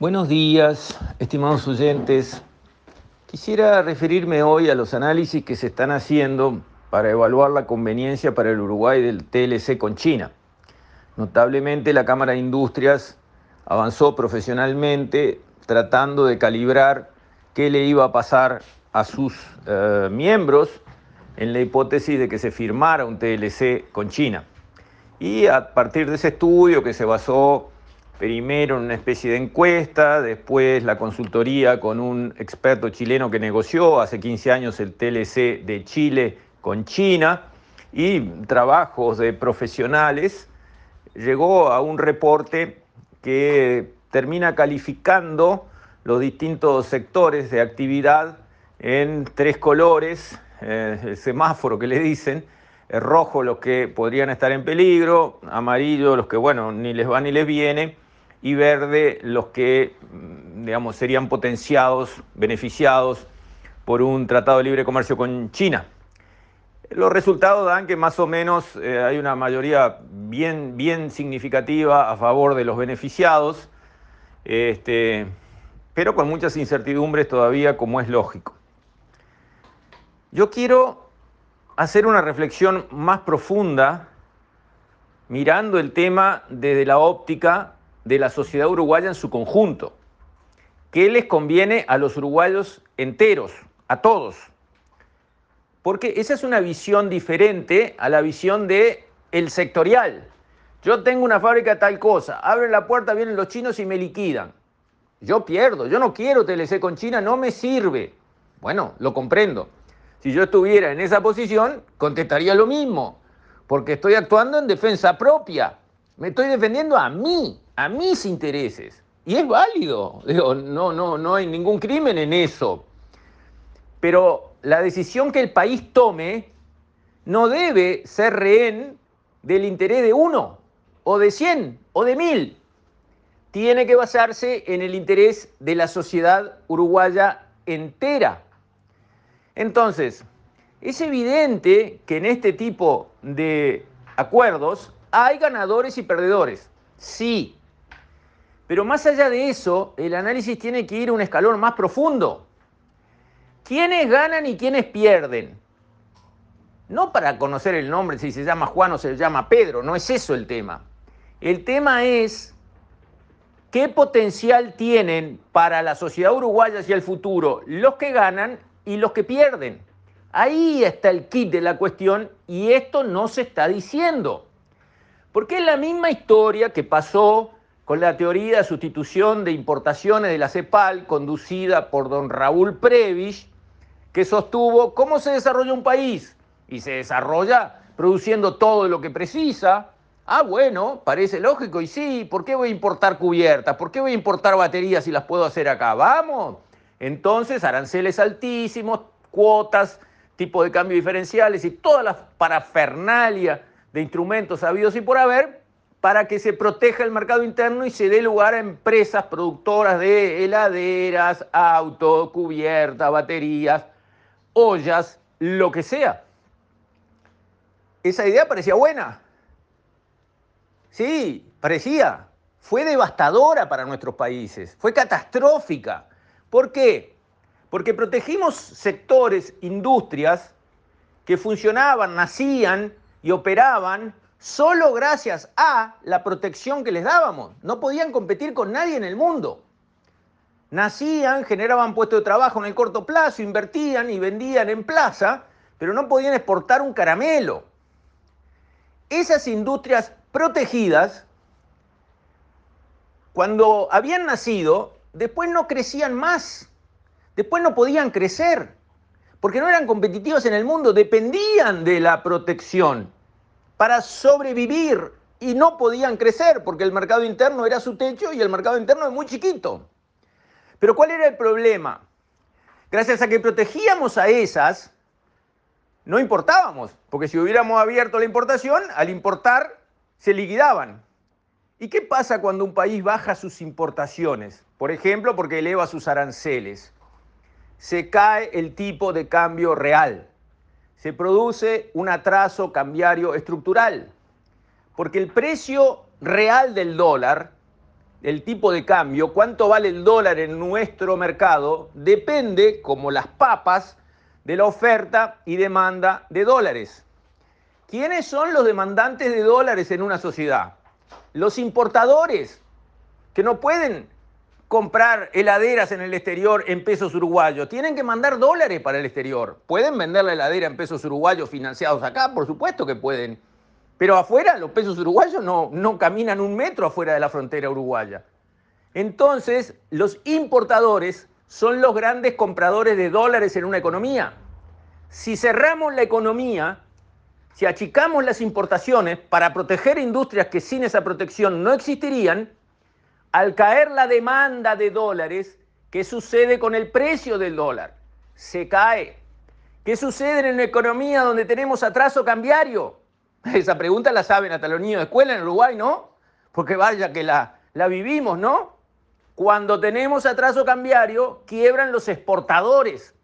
Buenos días, estimados oyentes. Quisiera referirme hoy a los análisis que se están haciendo para evaluar la conveniencia para el Uruguay del TLC con China. Notablemente la Cámara de Industrias avanzó profesionalmente tratando de calibrar qué le iba a pasar a sus eh, miembros en la hipótesis de que se firmara un TLC con China. Y a partir de ese estudio que se basó primero una especie de encuesta, después la consultoría con un experto chileno que negoció hace 15 años el TLC de Chile con China y trabajos de profesionales, llegó a un reporte que termina calificando los distintos sectores de actividad en tres colores, eh, el semáforo que le dicen, el rojo los que podrían estar en peligro, amarillo los que, bueno, ni les va ni les viene, y verde los que, mm, digamos, serían potenciados, beneficiados por un tratado de libre comercio con China. Los resultados dan que más o menos eh, hay una mayoría bien, bien significativa a favor de los beneficiados, este, pero con muchas incertidumbres todavía, como es lógico. Yo quiero hacer una reflexión más profunda mirando el tema desde la óptica de la sociedad uruguaya en su conjunto. ¿Qué les conviene a los uruguayos enteros, a todos? Porque esa es una visión diferente a la visión de el sectorial. Yo tengo una fábrica tal cosa, abren la puerta, vienen los chinos y me liquidan. Yo pierdo, yo no quiero TLC con China, no me sirve. Bueno, lo comprendo. Si yo estuviera en esa posición, contestaría lo mismo, porque estoy actuando en defensa propia. Me estoy defendiendo a mí, a mis intereses. Y es válido. Digo, no, no, no hay ningún crimen en eso. Pero la decisión que el país tome no debe ser rehén del interés de uno, o de cien, o de mil. Tiene que basarse en el interés de la sociedad uruguaya entera. Entonces, es evidente que en este tipo de acuerdos hay ganadores y perdedores. Sí, pero más allá de eso, el análisis tiene que ir a un escalón más profundo. ¿Quiénes ganan y quiénes pierden? No para conocer el nombre, si se llama Juan o se llama Pedro, no es eso el tema. El tema es qué potencial tienen para la sociedad uruguaya hacia el futuro los que ganan y los que pierden. Ahí está el kit de la cuestión y esto no se está diciendo. Porque es la misma historia que pasó con la teoría de sustitución de importaciones de la CEPAL, conducida por don Raúl Previs, que sostuvo cómo se desarrolla un país. Y se desarrolla produciendo todo lo que precisa. Ah, bueno, parece lógico. Y sí, ¿por qué voy a importar cubiertas? ¿Por qué voy a importar baterías si las puedo hacer acá? Vamos. Entonces, aranceles altísimos, cuotas, tipo de cambio diferenciales y todas las parafernalia de instrumentos habidos y por haber para que se proteja el mercado interno y se dé lugar a empresas productoras de heladeras, autos, cubiertas, baterías, ollas, lo que sea. Esa idea parecía buena. Sí, parecía. Fue devastadora para nuestros países, fue catastrófica. ¿Por qué? Porque protegimos sectores, industrias que funcionaban, nacían y operaban solo gracias a la protección que les dábamos. No podían competir con nadie en el mundo. Nacían, generaban puestos de trabajo en el corto plazo, invertían y vendían en plaza, pero no podían exportar un caramelo. Esas industrias protegidas, cuando habían nacido, después no crecían más, después no podían crecer, porque no eran competitivas en el mundo, dependían de la protección para sobrevivir y no podían crecer porque el mercado interno era su techo y el mercado interno es muy chiquito. Pero ¿cuál era el problema? Gracias a que protegíamos a esas, no importábamos, porque si hubiéramos abierto la importación, al importar se liquidaban. ¿Y qué pasa cuando un país baja sus importaciones? Por ejemplo, porque eleva sus aranceles. Se cae el tipo de cambio real se produce un atraso cambiario estructural, porque el precio real del dólar el tipo de cambio, cuánto vale el dólar en nuestro mercado, depende, como las papas, de la oferta y demanda de dólares. ¿Quiénes son los demandantes de dólares en una sociedad? Los importadores, que no pueden comprar heladeras en el exterior en pesos uruguayos, tienen que mandar dólares para el exterior. ¿Pueden vender la heladera en pesos uruguayos financiados acá? Por supuesto que pueden. Pero afuera los pesos uruguayos no, no caminan un metro afuera de la frontera uruguaya. Entonces, los importadores son los grandes compradores de dólares en una economía. Si cerramos la economía, si achicamos las importaciones para proteger industrias que sin esa protección no existirían, al caer la demanda de dólares, ¿qué sucede con el precio del dólar? Se cae. ¿Qué sucede en una economía donde tenemos atraso cambiario? Esa pregunta la saben hasta los niños de escuela en Uruguay, ¿no? Porque vaya que la, la vivimos, ¿no? Cuando tenemos atraso cambiario, quiebran los exportadores,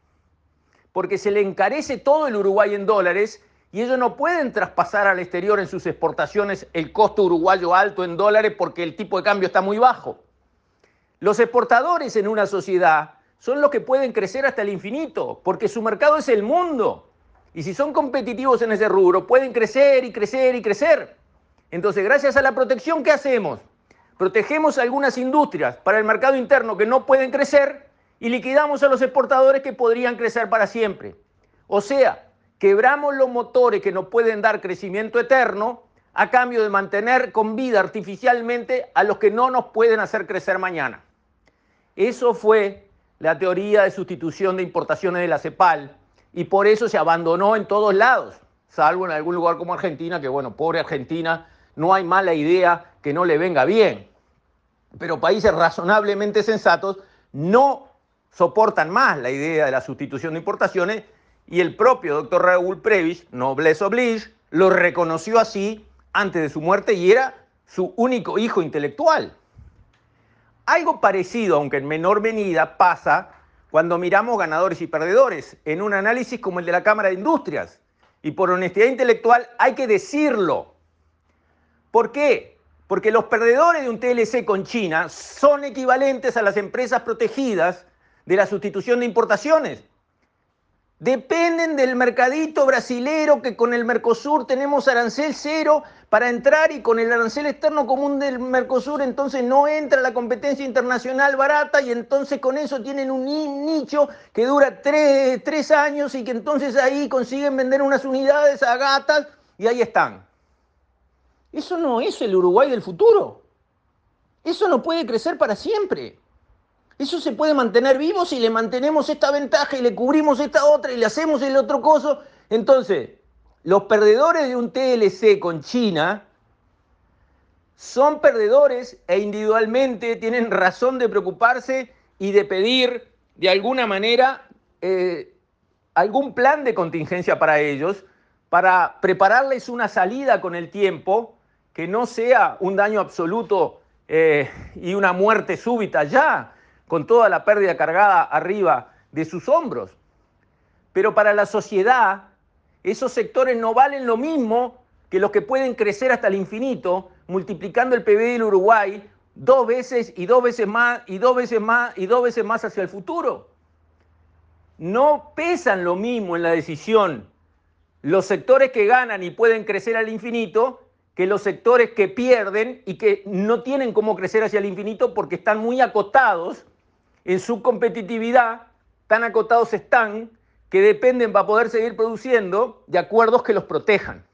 porque se le encarece todo el Uruguay en dólares y ellos no pueden traspasar al exterior en sus exportaciones el costo uruguayo alto en dólares porque el tipo de cambio está muy bajo. Los exportadores en una sociedad son los que pueden crecer hasta el infinito, porque su mercado es el mundo. Y si son competitivos en ese rubro, pueden crecer y crecer y crecer. Entonces, gracias a la protección, ¿qué hacemos? Protegemos algunas industrias para el mercado interno que no pueden crecer y liquidamos a los exportadores que podrían crecer para siempre. O sea, quebramos los motores que nos pueden dar crecimiento eterno a cambio de mantener con vida artificialmente a los que no nos pueden hacer crecer mañana. Eso fue la teoría de sustitución de importaciones de la CEPAL y por eso se abandonó en todos lados, salvo en algún lugar como Argentina, que bueno, pobre Argentina, no hay mala idea que no le venga bien. Pero países razonablemente sensatos no soportan más la idea de la sustitución de importaciones y el propio doctor Raúl Previs, noblesse oblige, lo reconoció así antes de su muerte y era su único hijo intelectual. Algo parecido, aunque en menor medida, pasa cuando miramos ganadores y perdedores en un análisis como el de la Cámara de Industrias. Y por honestidad intelectual hay que decirlo. ¿Por qué? Porque los perdedores de un TLC con China son equivalentes a las empresas protegidas de la sustitución de importaciones dependen del mercadito brasilero que con el Mercosur tenemos arancel cero para entrar y con el arancel externo común del Mercosur entonces no entra la competencia internacional barata y entonces con eso tienen un nicho que dura tres, años y que entonces ahí consiguen vender unas unidades a gatas y ahí están. Eso no es el Uruguay del futuro. Eso no puede crecer para siempre. Eso se puede mantener vivo si le mantenemos esta ventaja y le cubrimos esta otra y le hacemos el otro coso. Entonces, los perdedores de un TLC con China son perdedores e individualmente tienen razón de preocuparse y de pedir de alguna manera eh, algún plan de contingencia para ellos, para prepararles una salida con el tiempo que no sea un daño absoluto eh, y una muerte súbita ya, con toda la pérdida cargada arriba de sus hombros. Pero para la sociedad, esos sectores no valen lo mismo que los que pueden crecer hasta el infinito, multiplicando el PBI del Uruguay dos veces y dos veces más y dos veces más y dos veces más hacia el futuro. No pesan lo mismo en la decisión los sectores que ganan y pueden crecer al infinito que los sectores que pierden y que no tienen cómo crecer hacia el infinito porque están muy acotados en su competitividad, tan acotados están que dependen para poder seguir produciendo de acuerdos que los protejan.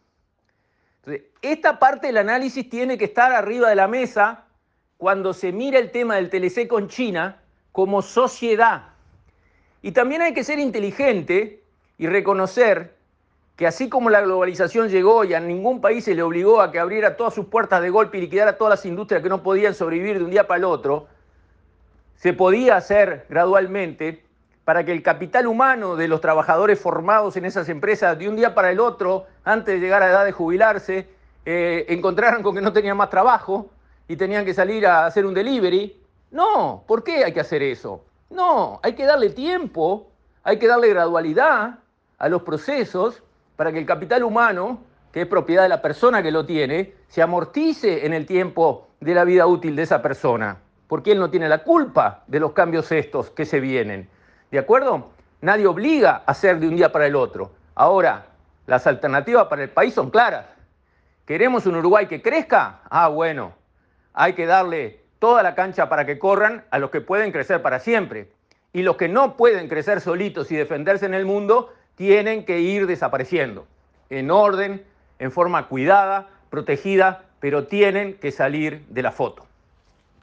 Esta parte del análisis tiene que estar arriba de la mesa cuando se mira el tema del TLC con China como sociedad. Y también hay que ser inteligente y reconocer que así como la globalización llegó y a ningún país se le obligó a que abriera todas sus puertas de golpe y liquidara todas las industrias que no podían sobrevivir de un día para el otro, se podía hacer gradualmente para que el capital humano de los trabajadores formados en esas empresas de un día para el otro, antes de llegar a edad de jubilarse, eh, encontraran con que no tenían más trabajo y tenían que salir a hacer un delivery. No, ¿por qué hay que hacer eso? No, hay que darle tiempo, hay que darle gradualidad a los procesos para que el capital humano que es propiedad de la persona que lo tiene, se amortice en el tiempo de la vida útil de esa persona, porque él no tiene la culpa de los cambios estos que se vienen. ¿De acuerdo? Nadie obliga a hacer de un día para el otro. Ahora, las alternativas para el país son claras. ¿Queremos un Uruguay que crezca? Ah, bueno, hay que darle toda la cancha para que corran a los que pueden crecer para siempre. Y los que no pueden crecer solitos y defenderse en el mundo, tienen que ir desapareciendo, en orden, en forma cuidada, protegida, pero tienen que salir de la foto.